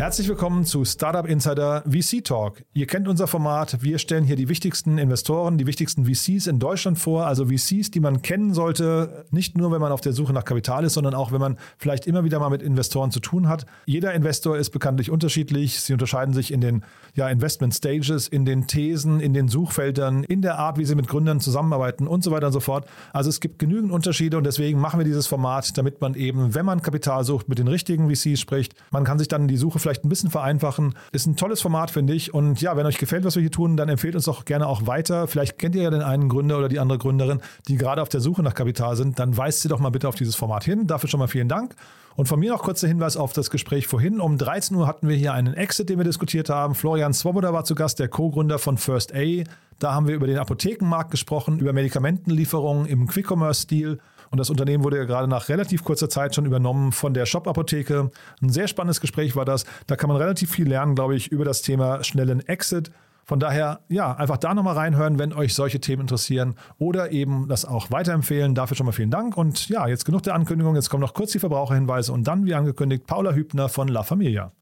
Herzlich willkommen zu Startup Insider VC Talk. Ihr kennt unser Format. Wir stellen hier die wichtigsten Investoren, die wichtigsten VCs in Deutschland vor. Also VCs, die man kennen sollte, nicht nur, wenn man auf der Suche nach Kapital ist, sondern auch, wenn man vielleicht immer wieder mal mit Investoren zu tun hat. Jeder Investor ist bekanntlich unterschiedlich. Sie unterscheiden sich in den ja, Investment Stages, in den Thesen, in den Suchfeldern, in der Art, wie sie mit Gründern zusammenarbeiten und so weiter und so fort. Also es gibt genügend Unterschiede und deswegen machen wir dieses Format, damit man eben, wenn man Kapital sucht, mit den richtigen VCs spricht. Man kann sich dann die Suche vielleicht ein bisschen vereinfachen. Ist ein tolles Format, finde ich. Und ja, wenn euch gefällt, was wir hier tun, dann empfehlt uns doch gerne auch weiter. Vielleicht kennt ihr ja den einen Gründer oder die andere Gründerin, die gerade auf der Suche nach Kapital sind. Dann weist sie doch mal bitte auf dieses Format hin. Dafür schon mal vielen Dank. Und von mir noch kurzer Hinweis auf das Gespräch vorhin. Um 13 Uhr hatten wir hier einen Exit, den wir diskutiert haben. Florian Swoboda war zu Gast, der Co-Gründer von First A. Da haben wir über den Apothekenmarkt gesprochen, über Medikamentenlieferungen im Quick-Commerce-Stil. Und das Unternehmen wurde ja gerade nach relativ kurzer Zeit schon übernommen von der Shop-Apotheke. Ein sehr spannendes Gespräch war das. Da kann man relativ viel lernen, glaube ich, über das Thema schnellen Exit. Von daher, ja, einfach da nochmal reinhören, wenn euch solche Themen interessieren oder eben das auch weiterempfehlen. Dafür schon mal vielen Dank. Und ja, jetzt genug der Ankündigung. Jetzt kommen noch kurz die Verbraucherhinweise und dann, wie angekündigt, Paula Hübner von La Familia.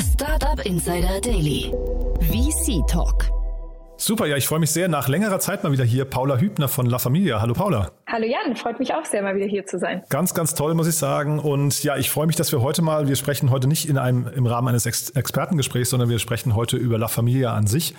Startup Insider Daily. VC Talk. Super, ja, ich freue mich sehr. Nach längerer Zeit mal wieder hier Paula Hübner von La Familia. Hallo Paula. Hallo Jan, freut mich auch sehr, mal wieder hier zu sein. Ganz, ganz toll, muss ich sagen. Und ja, ich freue mich, dass wir heute mal, wir sprechen heute nicht in einem, im Rahmen eines Ex Expertengesprächs, sondern wir sprechen heute über La Familia an sich.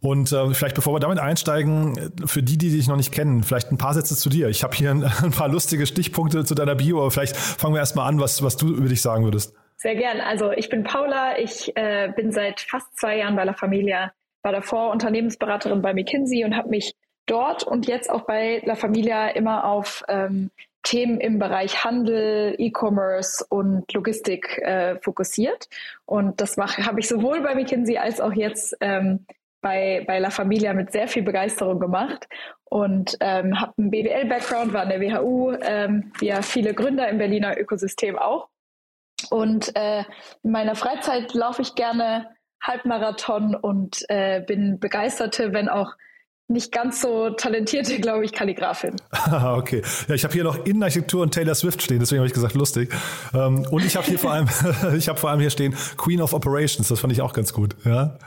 Und äh, vielleicht bevor wir damit einsteigen, für die, die dich noch nicht kennen, vielleicht ein paar Sätze zu dir. Ich habe hier ein, ein, paar lustige Stichpunkte zu deiner Bio, aber vielleicht fangen wir erstmal an, was, was du über dich sagen würdest. Sehr gern. Also ich bin Paula, ich äh, bin seit fast zwei Jahren bei La Familia war davor Unternehmensberaterin bei McKinsey und habe mich dort und jetzt auch bei La Familia immer auf ähm, Themen im Bereich Handel, E-Commerce und Logistik äh, fokussiert. Und das habe ich sowohl bei McKinsey als auch jetzt ähm, bei, bei La Familia mit sehr viel Begeisterung gemacht und ähm, habe einen BWL-Background, war an der WHU, ähm, wie ja viele Gründer im Berliner Ökosystem auch. Und äh, in meiner Freizeit laufe ich gerne Halbmarathon und äh, bin begeisterte, wenn auch nicht ganz so talentierte, glaube ich, Kalligrafin. okay. Ja, ich habe hier noch Innenarchitektur und Taylor Swift stehen, deswegen habe ich gesagt, lustig. Ähm, und ich habe hier vor allem, ich habe vor allem hier stehen Queen of Operations, das fand ich auch ganz gut. Ja.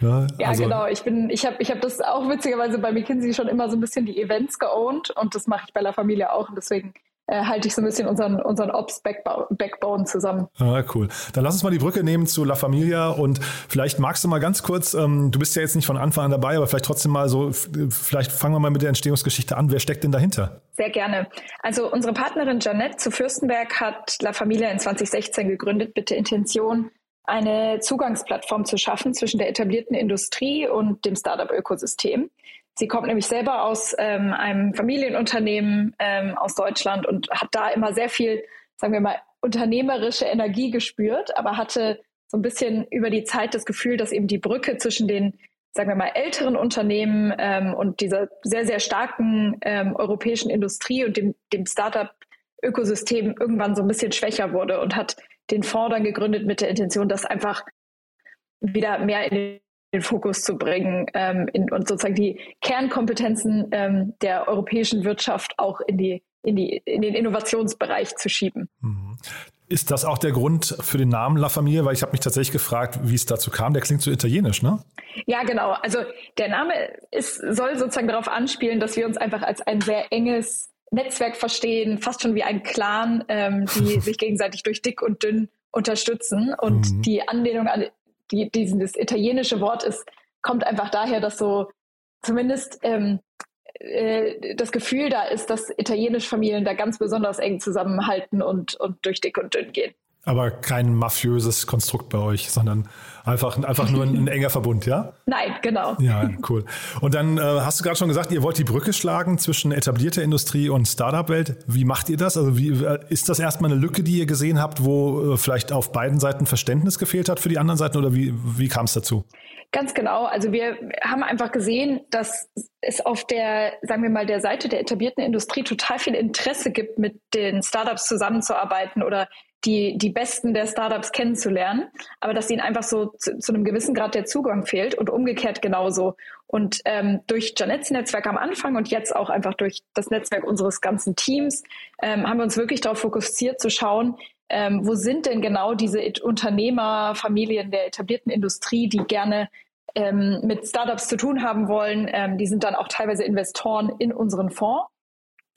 Ja, ja also, genau. Ich bin, ich habe, ich habe das auch witzigerweise bei McKinsey schon immer so ein bisschen die Events geowned und das mache ich bei La Familie auch und deswegen äh, halte ich so ein bisschen unseren, unseren Ops-Backbone zusammen. Ah, cool. Dann lass uns mal die Brücke nehmen zu La Familia und vielleicht magst du mal ganz kurz, ähm, du bist ja jetzt nicht von Anfang an dabei, aber vielleicht trotzdem mal so, vielleicht fangen wir mal mit der Entstehungsgeschichte an. Wer steckt denn dahinter? Sehr gerne. Also unsere Partnerin Janette zu Fürstenberg hat La Familia in 2016 gegründet mit der Intention, eine Zugangsplattform zu schaffen zwischen der etablierten Industrie und dem Startup-Ökosystem. Sie kommt nämlich selber aus ähm, einem Familienunternehmen ähm, aus Deutschland und hat da immer sehr viel, sagen wir mal, unternehmerische Energie gespürt, aber hatte so ein bisschen über die Zeit das Gefühl, dass eben die Brücke zwischen den, sagen wir mal, älteren Unternehmen ähm, und dieser sehr, sehr starken ähm, europäischen Industrie und dem, dem Startup-Ökosystem irgendwann so ein bisschen schwächer wurde und hat den Fonds dann gegründet mit der Intention, das einfach wieder mehr in den Fokus zu bringen ähm, in, und sozusagen die Kernkompetenzen ähm, der europäischen Wirtschaft auch in, die, in, die, in den Innovationsbereich zu schieben. Mhm. Ist das auch der Grund für den Namen La Familia? Weil ich habe mich tatsächlich gefragt, wie es dazu kam. Der klingt so italienisch, ne? Ja, genau. Also der Name ist, soll sozusagen darauf anspielen, dass wir uns einfach als ein sehr enges Netzwerk verstehen, fast schon wie ein Clan, ähm, die sich gegenseitig durch dick und dünn unterstützen. Und mhm. die Anlehnung an die, dieses italienische Wort ist, kommt einfach daher, dass so zumindest ähm, äh, das Gefühl da ist, dass italienische Familien da ganz besonders eng zusammenhalten und, und durch dick und dünn gehen. Aber kein mafiöses Konstrukt bei euch, sondern einfach, einfach nur ein, ein enger Verbund, ja? Nein, genau. Ja, cool. Und dann äh, hast du gerade schon gesagt, ihr wollt die Brücke schlagen zwischen etablierter Industrie und Startup-Welt. Wie macht ihr das? Also wie, äh, ist das erstmal eine Lücke, die ihr gesehen habt, wo äh, vielleicht auf beiden Seiten Verständnis gefehlt hat für die anderen Seiten oder wie, wie kam es dazu? Ganz genau. Also wir haben einfach gesehen, dass es auf der, sagen wir mal, der Seite der etablierten Industrie total viel Interesse gibt, mit den Startups zusammenzuarbeiten oder die, die Besten der Startups kennenzulernen, aber dass ihnen einfach so zu, zu einem gewissen Grad der Zugang fehlt und umgekehrt genauso. Und ähm, durch Janets Netzwerk am Anfang und jetzt auch einfach durch das Netzwerk unseres ganzen Teams ähm, haben wir uns wirklich darauf fokussiert zu schauen, ähm, wo sind denn genau diese Unternehmerfamilien der etablierten Industrie, die gerne ähm, mit Startups zu tun haben wollen. Ähm, die sind dann auch teilweise Investoren in unseren Fonds.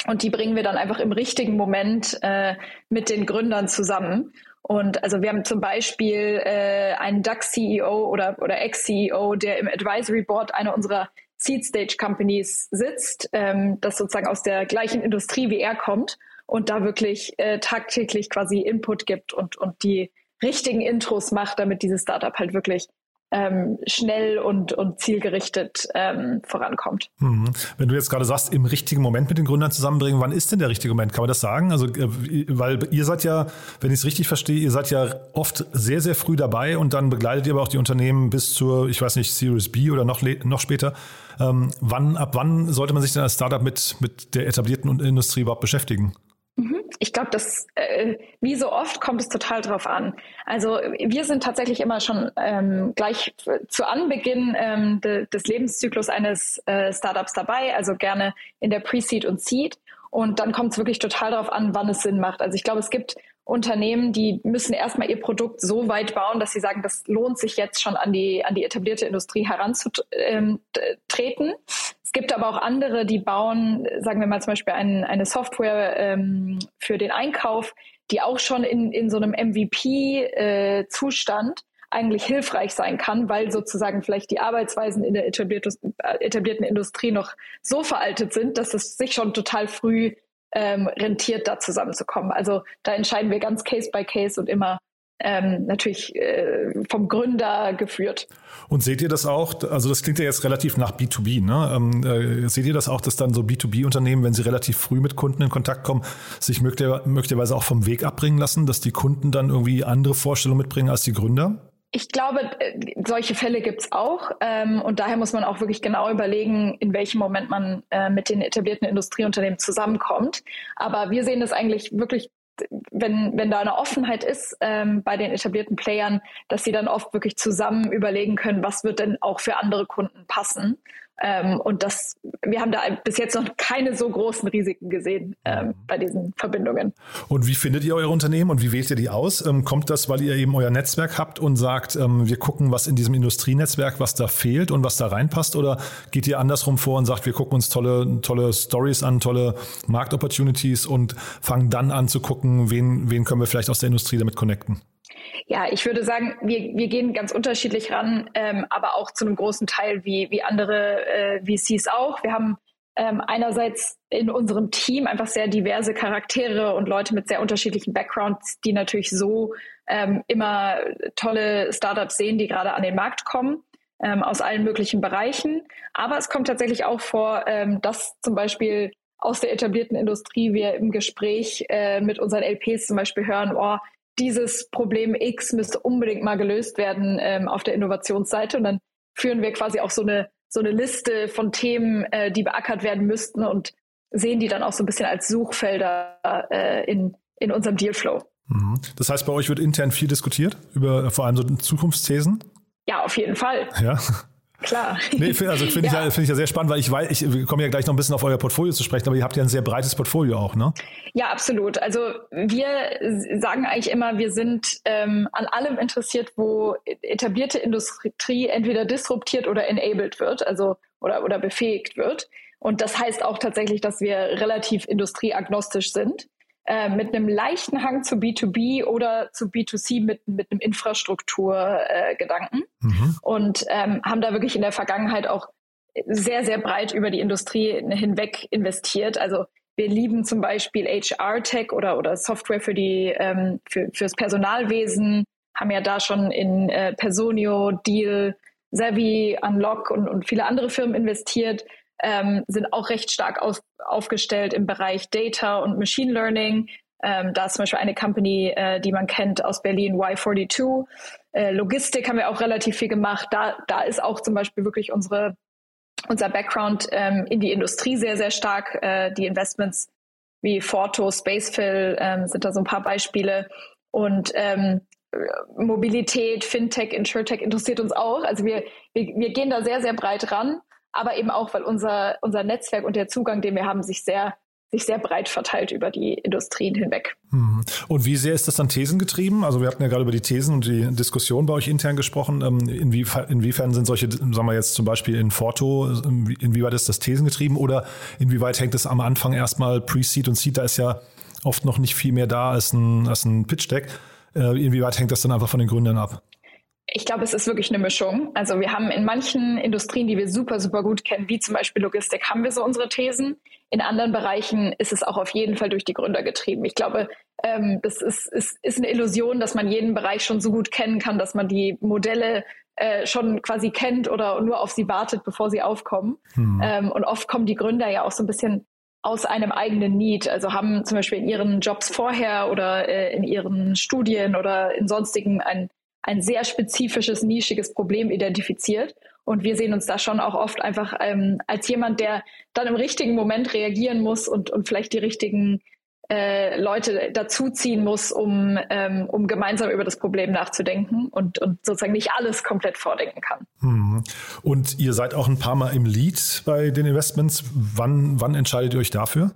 Und die bringen wir dann einfach im richtigen Moment äh, mit den Gründern zusammen. Und also wir haben zum Beispiel äh, einen DAX-CEO oder, oder Ex-CEO, der im Advisory Board einer unserer Seed Stage Companies sitzt, ähm, das sozusagen aus der gleichen Industrie wie er kommt und da wirklich äh, tagtäglich quasi Input gibt und, und die richtigen Intros macht, damit dieses Startup halt wirklich ähm, schnell und, und zielgerichtet ähm, vorankommt. Mhm. Wenn du jetzt gerade sagst, im richtigen Moment mit den Gründern zusammenbringen, wann ist denn der richtige Moment? Kann man das sagen? Also, äh, weil ihr seid ja, wenn ich es richtig verstehe, ihr seid ja oft sehr, sehr früh dabei und dann begleitet ihr aber auch die Unternehmen bis zur, ich weiß nicht, Series B oder noch, noch später. Ähm, wann, ab wann sollte man sich denn als Startup mit, mit der etablierten Industrie überhaupt beschäftigen? Ich glaube, das äh, wie so oft kommt es total drauf an. Also wir sind tatsächlich immer schon ähm, gleich zu Anbeginn ähm, de, des Lebenszyklus eines äh, Startups dabei, also gerne in der Pre-Seed und Seed. Und dann kommt es wirklich total darauf an, wann es Sinn macht. Also ich glaube, es gibt Unternehmen, die müssen erstmal ihr Produkt so weit bauen, dass sie sagen, das lohnt sich jetzt schon an die, an die etablierte Industrie heranzutreten. Es gibt aber auch andere, die bauen, sagen wir mal zum Beispiel ein, eine Software ähm, für den Einkauf, die auch schon in, in so einem MVP-Zustand äh, eigentlich hilfreich sein kann, weil sozusagen vielleicht die Arbeitsweisen in der etablierten, etablierten Industrie noch so veraltet sind, dass es sich schon total früh ähm, rentiert, da zusammenzukommen. Also da entscheiden wir ganz Case by Case und immer ähm, natürlich äh, vom Gründer geführt. Und seht ihr das auch, also das klingt ja jetzt relativ nach B2B, ne? Ähm, äh, seht ihr das auch, dass dann so B2B-Unternehmen, wenn sie relativ früh mit Kunden in Kontakt kommen, sich möglicherweise auch vom Weg abbringen lassen, dass die Kunden dann irgendwie andere Vorstellungen mitbringen als die Gründer? Ich glaube, äh, solche Fälle gibt's auch. Ähm, und daher muss man auch wirklich genau überlegen, in welchem Moment man äh, mit den etablierten Industrieunternehmen zusammenkommt. Aber wir sehen das eigentlich wirklich, wenn, wenn da eine Offenheit ist ähm, bei den etablierten Playern, dass sie dann oft wirklich zusammen überlegen können, was wird denn auch für andere Kunden passen. Ähm, und das, wir haben da bis jetzt noch keine so großen Risiken gesehen ähm, mhm. bei diesen Verbindungen. Und wie findet ihr eure Unternehmen und wie wählt ihr die aus? Ähm, kommt das, weil ihr eben euer Netzwerk habt und sagt, ähm, wir gucken, was in diesem Industrienetzwerk, was da fehlt und was da reinpasst? Oder geht ihr andersrum vor und sagt, wir gucken uns tolle, tolle Stories an, tolle Marktopportunities und fangen dann an zu gucken, wen, wen können wir vielleicht aus der Industrie damit connecten? Ja, ich würde sagen, wir, wir gehen ganz unterschiedlich ran, ähm, aber auch zu einem großen Teil wie, wie andere äh, VCs auch. Wir haben ähm, einerseits in unserem Team einfach sehr diverse Charaktere und Leute mit sehr unterschiedlichen Backgrounds, die natürlich so ähm, immer tolle Startups sehen, die gerade an den Markt kommen ähm, aus allen möglichen Bereichen. Aber es kommt tatsächlich auch vor, ähm, dass zum Beispiel aus der etablierten Industrie wir im Gespräch äh, mit unseren LPs zum Beispiel hören, oh, dieses Problem X müsste unbedingt mal gelöst werden ähm, auf der Innovationsseite. Und dann führen wir quasi auch so eine, so eine Liste von Themen, äh, die beackert werden müssten und sehen die dann auch so ein bisschen als Suchfelder äh, in, in unserem Dealflow. Mhm. Das heißt, bei euch wird intern viel diskutiert über vor allem so Zukunftsthesen? Ja, auf jeden Fall. Ja. Klar. Nee, also finde ja. ich, find ich ja sehr spannend, weil ich weiß, ich komme ja gleich noch ein bisschen auf euer Portfolio zu sprechen, aber ihr habt ja ein sehr breites Portfolio auch, ne? Ja, absolut. Also wir sagen eigentlich immer, wir sind ähm, an allem interessiert, wo etablierte Industrie entweder disruptiert oder enabled wird, also oder, oder befähigt wird. Und das heißt auch tatsächlich, dass wir relativ industrieagnostisch sind äh, mit einem leichten Hang zu B2B oder zu B2C mit, mit einem Infrastrukturgedanken äh, mhm. und ähm, haben da wirklich in der Vergangenheit auch sehr, sehr breit über die Industrie hinweg investiert. Also wir lieben zum Beispiel HR-Tech oder, oder Software für die, ähm, für, fürs Personalwesen, haben ja da schon in äh, Personio, Deal, Savvy, Unlock und, und viele andere Firmen investiert, ähm, sind auch recht stark auf, aufgestellt im Bereich Data und Machine Learning. Ähm, da ist zum Beispiel eine Company, äh, die man kennt aus Berlin, Y42. Äh, Logistik haben wir auch relativ viel gemacht. Da, da ist auch zum Beispiel wirklich unsere, unser Background ähm, in die Industrie sehr, sehr stark. Äh, die Investments wie Forto, Spacefill ähm, sind da so ein paar Beispiele. Und ähm, Mobilität, Fintech, Insurtech interessiert uns auch. Also wir, wir, wir gehen da sehr, sehr breit ran, aber eben auch, weil unser, unser Netzwerk und der Zugang, den wir haben, sich sehr, sich sehr breit verteilt über die Industrien hinweg. Mhm. Und wie sehr ist das dann thesengetrieben? Also wir hatten ja gerade über die Thesen und die Diskussion bei euch intern gesprochen. Ähm, inwiefern, sind solche, sagen wir jetzt zum Beispiel in Forto, inwieweit ist das thesengetrieben oder inwieweit hängt es am Anfang erstmal Pre-Seed und Seed? Da ist ja oft noch nicht viel mehr da als ein, als ein Pitch-Deck. Äh, inwieweit hängt das dann einfach von den Gründern ab? Ich glaube, es ist wirklich eine Mischung. Also wir haben in manchen Industrien, die wir super, super gut kennen, wie zum Beispiel Logistik, haben wir so unsere Thesen. In anderen Bereichen ist es auch auf jeden Fall durch die Gründer getrieben. Ich glaube, ähm, das ist, ist, ist eine Illusion, dass man jeden Bereich schon so gut kennen kann, dass man die Modelle äh, schon quasi kennt oder nur auf sie wartet, bevor sie aufkommen. Hm. Ähm, und oft kommen die Gründer ja auch so ein bisschen aus einem eigenen Need, also haben zum Beispiel in ihren Jobs vorher oder äh, in ihren Studien oder in sonstigen ein, ein sehr spezifisches, nischiges Problem identifiziert. Und wir sehen uns da schon auch oft einfach ähm, als jemand, der dann im richtigen Moment reagieren muss und, und vielleicht die richtigen äh, Leute dazuziehen muss, um, ähm, um gemeinsam über das Problem nachzudenken und, und sozusagen nicht alles komplett vordenken kann. Mhm. Und ihr seid auch ein paar Mal im Lead bei den Investments. Wann, wann entscheidet ihr euch dafür?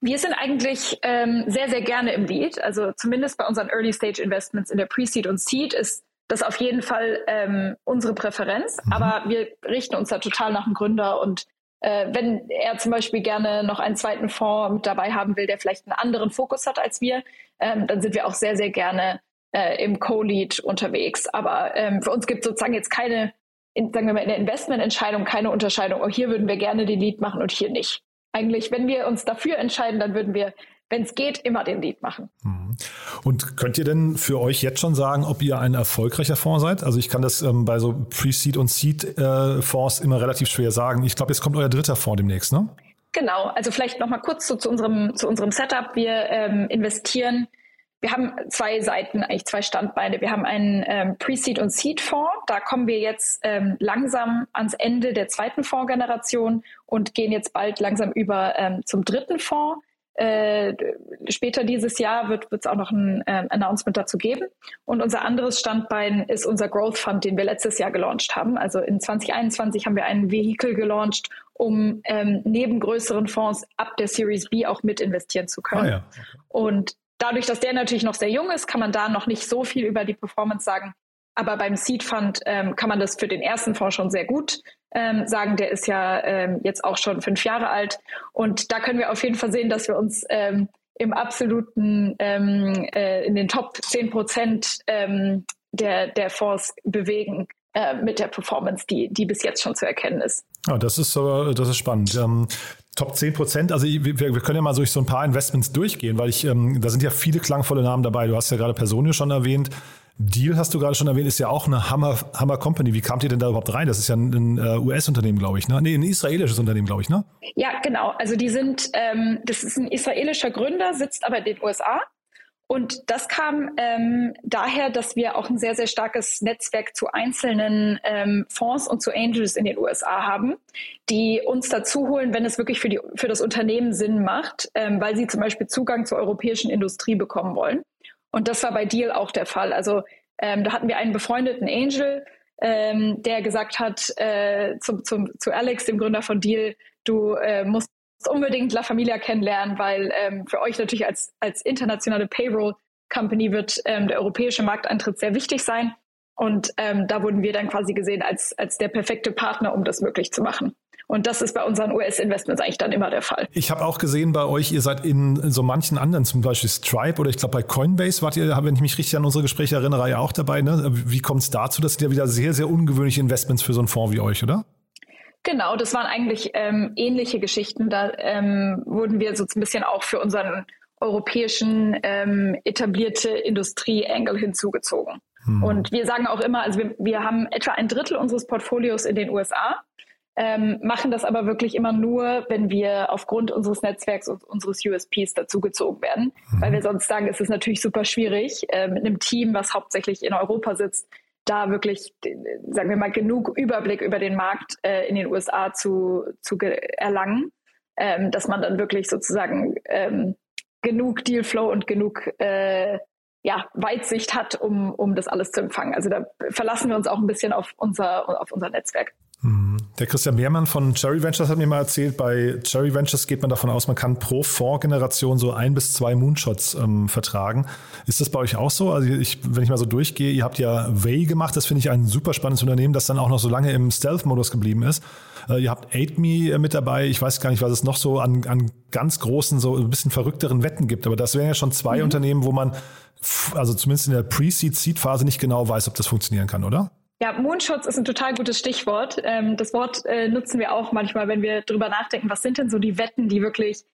Wir sind eigentlich ähm, sehr, sehr gerne im Lead. Also zumindest bei unseren Early Stage Investments in der Pre-Seed und Seed ist das auf jeden Fall ähm, unsere Präferenz. Mhm. Aber wir richten uns da total nach dem Gründer und äh, wenn er zum Beispiel gerne noch einen zweiten Fonds mit dabei haben will, der vielleicht einen anderen Fokus hat als wir, ähm, dann sind wir auch sehr, sehr gerne äh, im Co-Lead unterwegs. Aber ähm, für uns gibt es sozusagen jetzt keine, in, sagen wir mal, in der Investmententscheidung keine Unterscheidung, oh, hier würden wir gerne den Lead machen und hier nicht. Eigentlich, wenn wir uns dafür entscheiden, dann würden wir wenn es geht, immer den Lead machen. Mhm. Und könnt ihr denn für euch jetzt schon sagen, ob ihr ein erfolgreicher Fonds seid? Also ich kann das ähm, bei so Pre-Seed und Seed-Fonds äh, immer relativ schwer sagen. Ich glaube, jetzt kommt euer dritter Fonds demnächst, ne? Genau, also vielleicht nochmal kurz so zu, unserem, zu unserem Setup. Wir ähm, investieren, wir haben zwei Seiten, eigentlich zwei Standbeine. Wir haben einen ähm, Pre-Seed und Seed-Fonds. Da kommen wir jetzt ähm, langsam ans Ende der zweiten Fondsgeneration und gehen jetzt bald langsam über ähm, zum dritten Fonds. Äh, später dieses Jahr wird es auch noch ein äh, Announcement dazu geben. Und unser anderes Standbein ist unser Growth Fund, den wir letztes Jahr gelauncht haben. Also in 2021 haben wir ein Vehikel gelauncht, um ähm, neben größeren Fonds ab der Series B auch mit investieren zu können. Ah, ja. Und dadurch, dass der natürlich noch sehr jung ist, kann man da noch nicht so viel über die Performance sagen. Aber beim Seed Fund ähm, kann man das für den ersten Fonds schon sehr gut ähm, sagen. Der ist ja ähm, jetzt auch schon fünf Jahre alt. Und da können wir auf jeden Fall sehen, dass wir uns ähm, im absoluten, ähm, äh, in den Top 10 Prozent ähm, der, der Fonds bewegen äh, mit der Performance, die, die bis jetzt schon zu erkennen ist. Ja, das ist das ist spannend. Top 10 Prozent, also wir, wir, können ja mal durch so ein paar Investments durchgehen, weil ich, da sind ja viele klangvolle Namen dabei. Du hast ja gerade Personio schon erwähnt. Deal hast du gerade schon erwähnt, ist ja auch eine Hammer, Hammer Company. Wie kamt ihr denn da überhaupt rein? Das ist ja ein, ein uh, US-Unternehmen, glaube ich, ne? Nee, ein israelisches Unternehmen, glaube ich, ne? Ja, genau. Also die sind, ähm, das ist ein israelischer Gründer, sitzt aber in den USA. Und das kam ähm, daher, dass wir auch ein sehr, sehr starkes Netzwerk zu einzelnen ähm, Fonds und zu Angels in den USA haben, die uns dazu holen, wenn es wirklich für, die, für das Unternehmen Sinn macht, ähm, weil sie zum Beispiel Zugang zur europäischen Industrie bekommen wollen. Und das war bei Deal auch der Fall. Also ähm, da hatten wir einen befreundeten Angel, ähm, der gesagt hat äh, zum, zum, zu Alex, dem Gründer von Deal, du äh, musst unbedingt La Familia kennenlernen, weil ähm, für euch natürlich als, als internationale Payroll-Company wird ähm, der europäische Markteintritt sehr wichtig sein. Und ähm, da wurden wir dann quasi gesehen als, als der perfekte Partner, um das möglich zu machen. Und das ist bei unseren US-Investments eigentlich dann immer der Fall. Ich habe auch gesehen bei euch, ihr seid in so manchen anderen, zum Beispiel Stripe oder ich glaube bei Coinbase wart ihr, wenn ich mich richtig an unsere Gespräche erinnere, ja auch dabei. Ne? Wie kommt es dazu? Das sind ja wieder sehr, sehr ungewöhnliche Investments für so einen Fonds wie euch, oder? Genau, das waren eigentlich ähm, ähnliche Geschichten. Da ähm, wurden wir so ein bisschen auch für unseren europäischen ähm, etablierte Industrie-Angle hinzugezogen. Hm. Und wir sagen auch immer, also wir, wir haben etwa ein Drittel unseres Portfolios in den USA, ähm, machen das aber wirklich immer nur, wenn wir aufgrund unseres Netzwerks und unseres USPs dazugezogen werden, mhm. weil wir sonst sagen, es ist natürlich super schwierig, äh, mit einem Team, was hauptsächlich in Europa sitzt, da wirklich, sagen wir mal, genug Überblick über den Markt äh, in den USA zu, zu erlangen, ähm, dass man dann wirklich sozusagen ähm, genug Dealflow und genug äh, ja, Weitsicht hat, um, um das alles zu empfangen. Also da verlassen wir uns auch ein bisschen auf unser, auf unser Netzwerk. Der Christian Mehrmann von Cherry Ventures hat mir mal erzählt, bei Cherry Ventures geht man davon aus, man kann pro Fondsgeneration so ein bis zwei Moonshots ähm, vertragen. Ist das bei euch auch so? Also ich, wenn ich mal so durchgehe, ihr habt ja Way gemacht, das finde ich ein super spannendes Unternehmen, das dann auch noch so lange im Stealth-Modus geblieben ist. Äh, ihr habt AidMe äh, mit dabei. Ich weiß gar nicht, was es noch so an, an ganz großen, so ein bisschen verrückteren Wetten gibt. Aber das wären ja schon zwei mhm. Unternehmen, wo man also zumindest in der Pre-Seed-Seed-Phase nicht genau weiß, ob das funktionieren kann, oder? Ja, Moonshot ist ein total gutes Stichwort. Ähm, das Wort äh, nutzen wir auch manchmal, wenn wir drüber nachdenken, was sind denn so die Wetten, die wirklich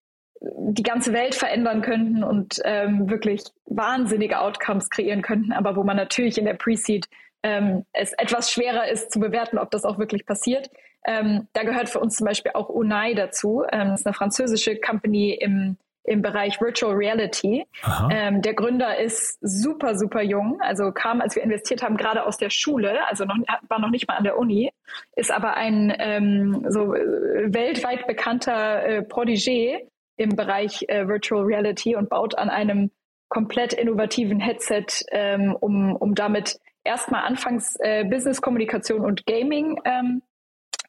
die ganze Welt verändern könnten und ähm, wirklich wahnsinnige Outcomes kreieren könnten, aber wo man natürlich in der Pre-Seed ähm, es etwas schwerer ist zu bewerten, ob das auch wirklich passiert. Ähm, da gehört für uns zum Beispiel auch Unai dazu. Ähm, das ist eine französische Company im im Bereich Virtual Reality. Ähm, der Gründer ist super, super jung, also kam, als wir investiert haben, gerade aus der Schule, also noch, war noch nicht mal an der Uni, ist aber ein ähm, so äh, weltweit bekannter äh, Protégé im Bereich äh, Virtual Reality und baut an einem komplett innovativen Headset, ähm, um, um damit erstmal anfangs äh, Business-Kommunikation und Gaming ähm,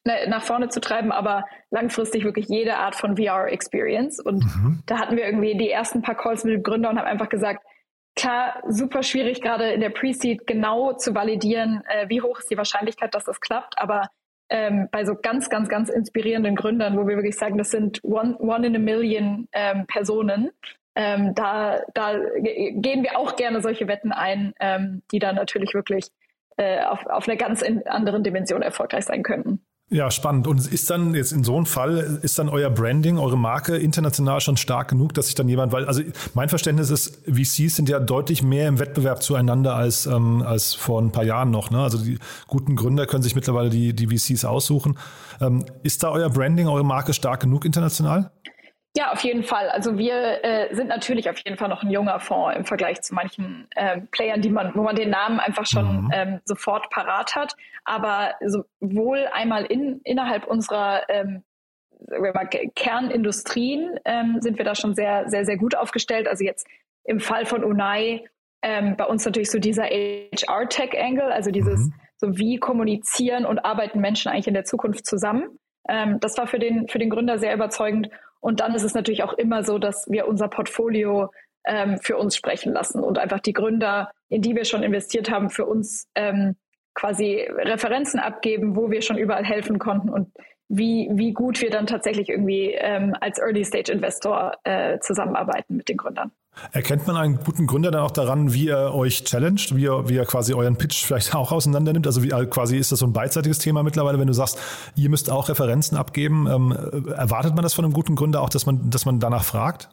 nach vorne zu treiben, aber langfristig wirklich jede Art von VR-Experience. Und mhm. da hatten wir irgendwie die ersten paar Calls mit dem Gründer und haben einfach gesagt, klar, super schwierig gerade in der Pre-Seed genau zu validieren, äh, wie hoch ist die Wahrscheinlichkeit, dass das klappt, aber ähm, bei so ganz, ganz, ganz inspirierenden Gründern, wo wir wirklich sagen, das sind one, one in a million ähm, Personen, ähm, da, da gehen wir auch gerne solche Wetten ein, ähm, die dann natürlich wirklich äh, auf, auf einer ganz anderen Dimension erfolgreich sein könnten. Ja, spannend. Und ist dann jetzt in so einem Fall, ist dann euer Branding, eure Marke international schon stark genug, dass sich dann jemand, weil, also mein Verständnis ist, VCs sind ja deutlich mehr im Wettbewerb zueinander als, ähm, als vor ein paar Jahren noch. Ne? Also die guten Gründer können sich mittlerweile die, die VCs aussuchen. Ähm, ist da euer Branding, eure Marke stark genug international? Ja, auf jeden Fall. Also wir äh, sind natürlich auf jeden Fall noch ein junger Fonds im Vergleich zu manchen äh, Playern, die man, wo man den Namen einfach schon mhm. ähm, sofort parat hat. Aber sowohl einmal in, innerhalb unserer ähm, Kernindustrien ähm, sind wir da schon sehr, sehr, sehr gut aufgestellt. Also jetzt im Fall von Unai ähm, bei uns natürlich so dieser HR-Tech-Angle, also dieses, mhm. so wie kommunizieren und arbeiten Menschen eigentlich in der Zukunft zusammen. Ähm, das war für den, für den Gründer sehr überzeugend. Und dann ist es natürlich auch immer so, dass wir unser Portfolio ähm, für uns sprechen lassen und einfach die Gründer, in die wir schon investiert haben, für uns ähm, quasi Referenzen abgeben, wo wir schon überall helfen konnten und wie, wie gut wir dann tatsächlich irgendwie ähm, als Early-Stage-Investor äh, zusammenarbeiten mit den Gründern. Erkennt man einen guten Gründer dann auch daran, wie er euch challenged, wie er, wie er quasi euren Pitch vielleicht auch auseinander nimmt? Also wie äh, quasi ist das so ein beidseitiges Thema mittlerweile, wenn du sagst, ihr müsst auch Referenzen abgeben. Ähm, erwartet man das von einem guten Gründer auch, dass man, dass man danach fragt?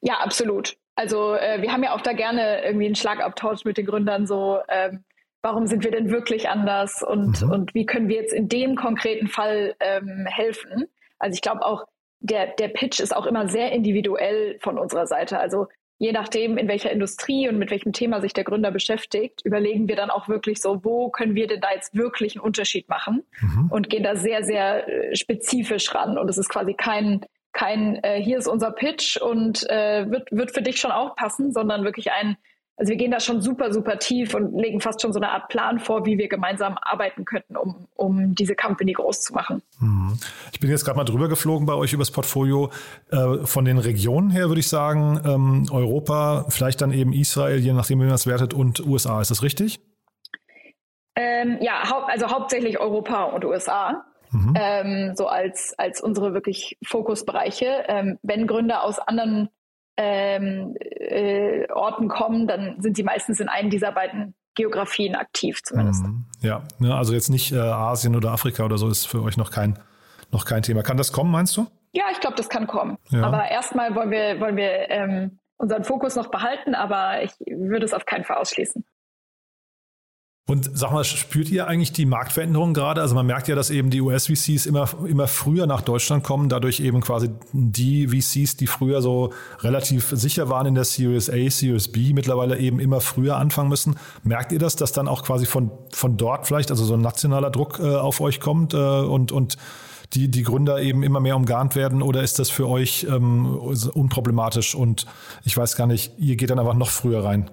Ja, absolut. Also äh, wir haben ja auch da gerne irgendwie einen Schlagabtausch mit den Gründern so, ähm, warum sind wir denn wirklich anders und, mhm. und wie können wir jetzt in dem konkreten Fall ähm, helfen? Also ich glaube auch, der, der Pitch ist auch immer sehr individuell von unserer Seite. Also je nachdem, in welcher Industrie und mit welchem Thema sich der Gründer beschäftigt, überlegen wir dann auch wirklich so, wo können wir denn da jetzt wirklich einen Unterschied machen mhm. und gehen da sehr, sehr äh, spezifisch ran. Und es ist quasi kein, kein äh, hier ist unser Pitch und äh, wird, wird für dich schon auch passen, sondern wirklich ein, also wir gehen da schon super, super tief und legen fast schon so eine Art Plan vor, wie wir gemeinsam arbeiten könnten, um, um diese Company groß zu machen. Mhm. Ich bin jetzt gerade mal drüber geflogen bei euch übers Portfolio. Äh, von den Regionen her würde ich sagen, ähm, Europa, vielleicht dann eben Israel, je nachdem, wie man das wertet, und USA. Ist das richtig? Ähm, ja, hau also hauptsächlich Europa und USA. Mhm. Ähm, so als, als unsere wirklich Fokusbereiche. Ähm, wenn Gründer aus anderen ähm, äh, Orten kommen, dann sind sie meistens in einem dieser beiden Geografien aktiv zumindest. Mhm. Ja, ja, also jetzt nicht äh, Asien oder Afrika oder so ist für euch noch kein, noch kein Thema. Kann das kommen, meinst du? Ja, ich glaube, das kann kommen. Ja. Aber erstmal wollen wir, wollen wir ähm, unseren Fokus noch behalten, aber ich würde es auf keinen Fall ausschließen. Und sag mal, spürt ihr eigentlich die Marktveränderung gerade? Also man merkt ja, dass eben die US-VCs immer, immer früher nach Deutschland kommen, dadurch eben quasi die VCs, die früher so relativ sicher waren in der Series A, Series B, mittlerweile eben immer früher anfangen müssen. Merkt ihr das, dass dann auch quasi von, von dort vielleicht, also so ein nationaler Druck äh, auf euch kommt äh, und, und die, die Gründer eben immer mehr umgarnt werden oder ist das für euch ähm, unproblematisch und ich weiß gar nicht, ihr geht dann einfach noch früher rein?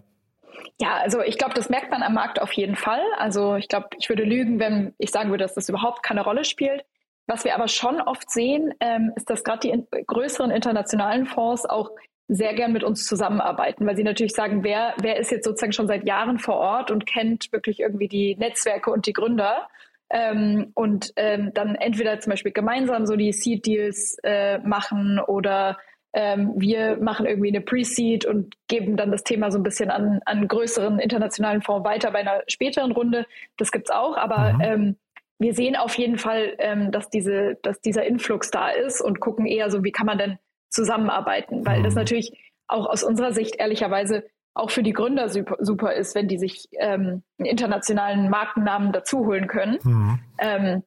Ja, also ich glaube, das merkt man am Markt auf jeden Fall. Also ich glaube, ich würde lügen, wenn ich sagen würde, dass das überhaupt keine Rolle spielt. Was wir aber schon oft sehen, ähm, ist, dass gerade die in größeren internationalen Fonds auch sehr gern mit uns zusammenarbeiten, weil sie natürlich sagen, wer, wer ist jetzt sozusagen schon seit Jahren vor Ort und kennt wirklich irgendwie die Netzwerke und die Gründer ähm, und ähm, dann entweder zum Beispiel gemeinsam so die Seed-Deals äh, machen oder ähm, wir machen irgendwie eine Pre-Seed und geben dann das Thema so ein bisschen an, an größeren internationalen Fonds weiter bei einer späteren Runde. Das gibt's auch, aber mhm. ähm, wir sehen auf jeden Fall, ähm, dass, diese, dass dieser Influx da ist und gucken eher so, wie kann man denn zusammenarbeiten, weil mhm. das natürlich auch aus unserer Sicht ehrlicherweise auch für die Gründer super, super ist, wenn die sich ähm, einen internationalen Markennamen dazu holen können. Mhm. Ähm,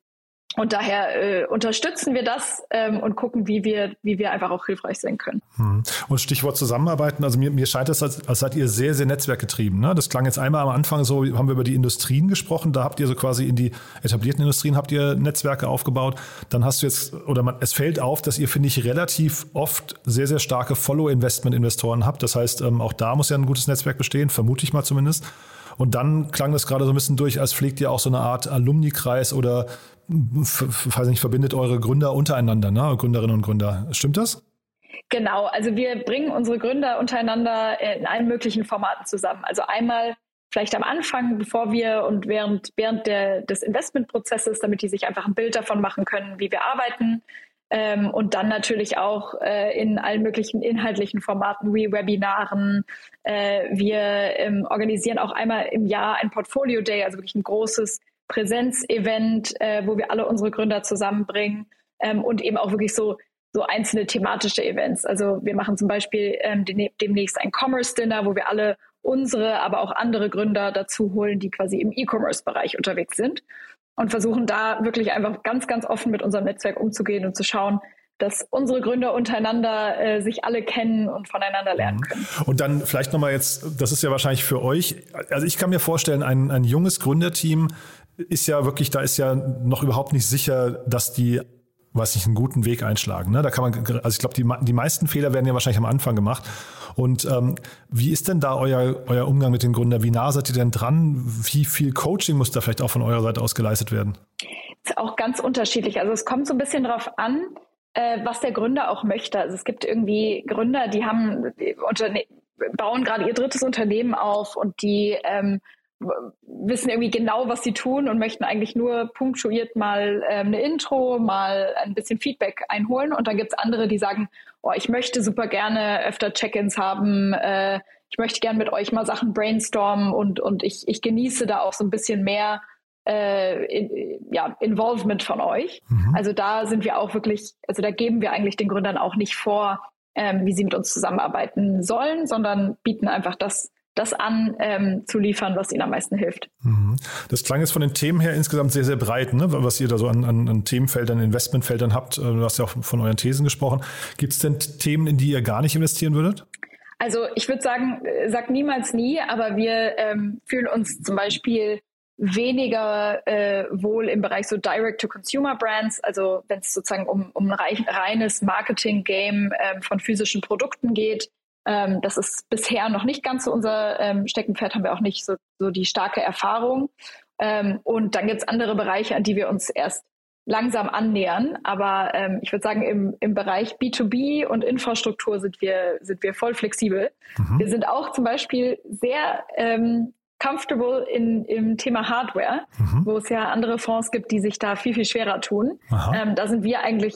und daher äh, unterstützen wir das ähm, und gucken, wie wir, wie wir einfach auch hilfreich sein können. Hm. Und Stichwort Zusammenarbeiten, also mir, mir scheint es, als, als seid ihr sehr, sehr netzwerkgetrieben. Ne? Das klang jetzt einmal am Anfang so, haben wir über die Industrien gesprochen, da habt ihr so quasi in die etablierten Industrien habt ihr Netzwerke aufgebaut. Dann hast du jetzt, oder man, es fällt auf, dass ihr, finde ich, relativ oft sehr, sehr starke Follow-Investment-Investoren habt. Das heißt, ähm, auch da muss ja ein gutes Netzwerk bestehen, vermute ich mal zumindest. Und dann klang das gerade so ein bisschen durch, als pflegt ihr auch so eine Art Alumni-Kreis oder weiß nicht, verbindet eure Gründer untereinander, ne? Gründerinnen und Gründer. Stimmt das? Genau, also wir bringen unsere Gründer untereinander in allen möglichen Formaten zusammen. Also einmal vielleicht am Anfang, bevor wir und während, während der, des Investmentprozesses, damit die sich einfach ein Bild davon machen können, wie wir arbeiten. Ähm, und dann natürlich auch äh, in allen möglichen inhaltlichen Formaten wie Webinaren. Äh, wir ähm, organisieren auch einmal im Jahr ein Portfolio Day, also wirklich ein großes Präsenzevent, äh, wo wir alle unsere Gründer zusammenbringen ähm, und eben auch wirklich so so einzelne thematische Events. Also wir machen zum Beispiel ähm, demnächst ein Commerce Dinner, wo wir alle unsere, aber auch andere Gründer dazu holen, die quasi im E-Commerce-Bereich unterwegs sind und versuchen da wirklich einfach ganz, ganz offen mit unserem Netzwerk umzugehen und zu schauen, dass unsere Gründer untereinander äh, sich alle kennen und voneinander lernen mhm. können. Und dann vielleicht nochmal jetzt, das ist ja wahrscheinlich für euch, also ich kann mir vorstellen, ein, ein junges Gründerteam ist ja wirklich, da ist ja noch überhaupt nicht sicher, dass die was nicht einen guten Weg einschlagen. Ne? Da kann man, also ich glaube, die, die meisten Fehler werden ja wahrscheinlich am Anfang gemacht. Und ähm, wie ist denn da euer, euer Umgang mit den Gründern? Wie nah seid ihr denn dran? Wie viel Coaching muss da vielleicht auch von eurer Seite aus geleistet werden? Ist auch ganz unterschiedlich. Also es kommt so ein bisschen darauf an, äh, was der Gründer auch möchte. Also es gibt irgendwie Gründer, die haben die bauen gerade ihr drittes Unternehmen auf und die ähm, wissen irgendwie genau, was sie tun und möchten eigentlich nur punktuiert mal ähm, eine Intro, mal ein bisschen Feedback einholen. Und dann gibt's andere, die sagen, oh, ich möchte super gerne öfter Check-ins haben, äh, ich möchte gerne mit euch mal Sachen brainstormen und, und ich, ich genieße da auch so ein bisschen mehr äh, in, ja, Involvement von euch. Mhm. Also da sind wir auch wirklich, also da geben wir eigentlich den Gründern auch nicht vor, ähm, wie sie mit uns zusammenarbeiten sollen, sondern bieten einfach das das an ähm, zu liefern, was ihnen am meisten hilft. Mhm. Das klang jetzt von den Themen her insgesamt sehr, sehr breit, ne? was ihr da so an, an, an Themenfeldern, Investmentfeldern habt. Äh, du hast ja auch von euren Thesen gesprochen. Gibt es denn Themen, in die ihr gar nicht investieren würdet? Also ich würde sagen, äh, sag niemals nie, aber wir ähm, fühlen uns zum Beispiel weniger äh, wohl im Bereich so Direct-to-Consumer-Brands, also wenn es sozusagen um, um ein reines Marketing-Game ähm, von physischen Produkten geht, ähm, das ist bisher noch nicht ganz so unser ähm, Steckenpferd, haben wir auch nicht so, so die starke Erfahrung. Ähm, und dann gibt es andere Bereiche, an die wir uns erst langsam annähern. Aber ähm, ich würde sagen, im, im Bereich B2B und Infrastruktur sind wir, sind wir voll flexibel. Mhm. Wir sind auch zum Beispiel sehr ähm, comfortable in, im Thema Hardware, mhm. wo es ja andere Fonds gibt, die sich da viel, viel schwerer tun. Ähm, da sind wir eigentlich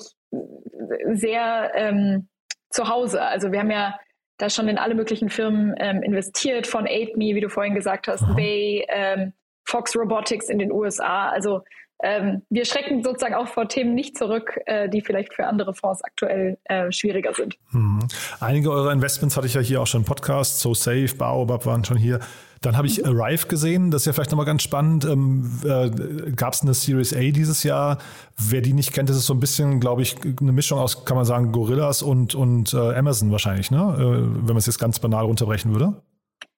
sehr ähm, zu Hause. Also wir haben ja da schon in alle möglichen Firmen ähm, investiert, von AidMe, wie du vorhin gesagt hast, Bay, ähm, Fox Robotics in den USA. Also ähm, wir schrecken sozusagen auch vor Themen nicht zurück, äh, die vielleicht für andere Fonds aktuell äh, schwieriger sind. Mhm. Einige eurer Investments hatte ich ja hier auch schon im Podcast, So Safe, Baobab waren schon hier. Dann habe ich. Arrive gesehen, das ist ja vielleicht nochmal ganz spannend. Ähm, äh, Gab es eine Series A dieses Jahr? Wer die nicht kennt, das ist so ein bisschen, glaube ich, eine Mischung aus, kann man sagen, Gorillas und, und äh, Amazon wahrscheinlich, ne? Äh, wenn man es jetzt ganz banal runterbrechen würde.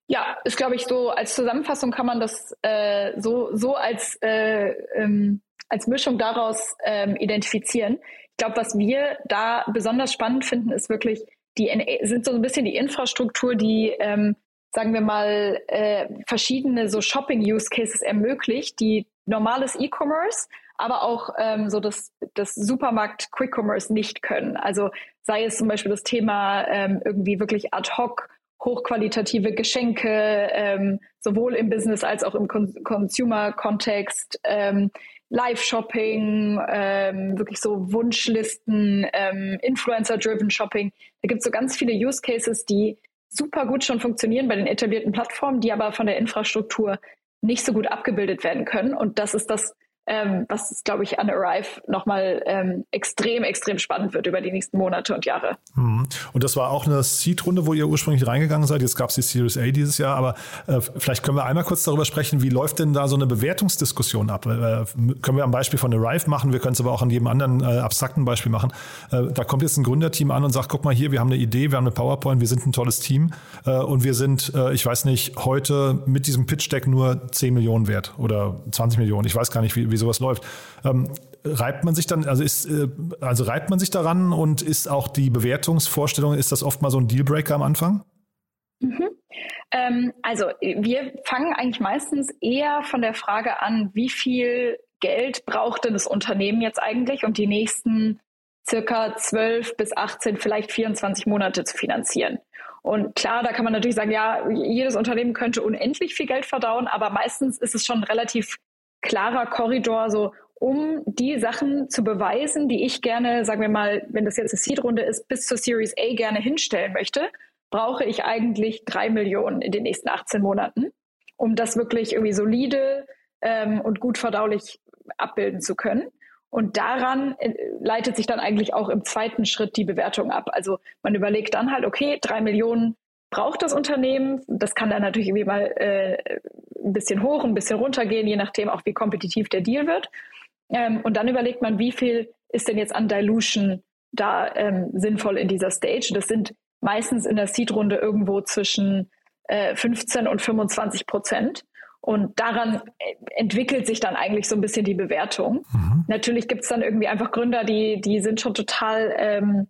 Ja, ist, glaube ich, so als Zusammenfassung kann man das äh, so, so als, äh, ähm, als Mischung daraus ähm, identifizieren. Ich glaube, was wir da besonders spannend finden, ist wirklich, die sind so ein bisschen die Infrastruktur, die, ähm, sagen wir mal, äh, verschiedene so Shopping-Use-Cases ermöglicht, die normales E-Commerce, aber auch ähm, so das, das Supermarkt-Quick-Commerce nicht können. Also sei es zum Beispiel das Thema ähm, irgendwie wirklich ad hoc hochqualitative Geschenke, ähm, sowohl im Business als auch im Con Consumer-Kontext, ähm, Live-Shopping, ähm, wirklich so Wunschlisten, ähm, Influencer-driven Shopping. Da gibt es so ganz viele Use Cases, die super gut schon funktionieren bei den etablierten Plattformen, die aber von der Infrastruktur nicht so gut abgebildet werden können. Und das ist das, ähm, was, glaube ich, an Arrive nochmal ähm, extrem, extrem spannend wird über die nächsten Monate und Jahre. Mhm. Und das war auch eine Seed-Runde, wo ihr ursprünglich reingegangen seid. Jetzt gab es die Series A dieses Jahr, aber äh, vielleicht können wir einmal kurz darüber sprechen, wie läuft denn da so eine Bewertungsdiskussion ab? Äh, können wir am Beispiel von Arrive machen, wir können es aber auch an jedem anderen äh, abstrakten Beispiel machen. Äh, da kommt jetzt ein Gründerteam an und sagt, guck mal hier, wir haben eine Idee, wir haben eine PowerPoint, wir sind ein tolles Team äh, und wir sind, äh, ich weiß nicht, heute mit diesem Pitch-Deck nur 10 Millionen wert oder 20 Millionen. Ich weiß gar nicht, wie, wie sowas läuft. Ähm, reibt man sich dann, also ist, äh, also reibt man sich daran und ist auch die Bewertungsvorstellung, ist das oft mal so ein Dealbreaker am Anfang? Mhm. Ähm, also wir fangen eigentlich meistens eher von der Frage an, wie viel Geld braucht denn das Unternehmen jetzt eigentlich, um die nächsten circa 12 bis 18, vielleicht 24 Monate zu finanzieren. Und klar, da kann man natürlich sagen, ja, jedes Unternehmen könnte unendlich viel Geld verdauen, aber meistens ist es schon relativ klarer Korridor, so um die Sachen zu beweisen, die ich gerne, sagen wir mal, wenn das jetzt eine Seed-Runde ist, bis zur Series A gerne hinstellen möchte, brauche ich eigentlich drei Millionen in den nächsten 18 Monaten, um das wirklich irgendwie solide ähm, und gut verdaulich abbilden zu können. Und daran äh, leitet sich dann eigentlich auch im zweiten Schritt die Bewertung ab. Also man überlegt dann halt, okay, drei Millionen braucht das Unternehmen. Das kann dann natürlich irgendwie mal äh, ein bisschen hoch, ein bisschen runter gehen, je nachdem auch, wie kompetitiv der Deal wird. Ähm, und dann überlegt man, wie viel ist denn jetzt an Dilution da ähm, sinnvoll in dieser Stage. Das sind meistens in der Seed-Runde irgendwo zwischen äh, 15 und 25 Prozent. Und daran äh, entwickelt sich dann eigentlich so ein bisschen die Bewertung. Mhm. Natürlich gibt es dann irgendwie einfach Gründer, die, die sind schon total ähm,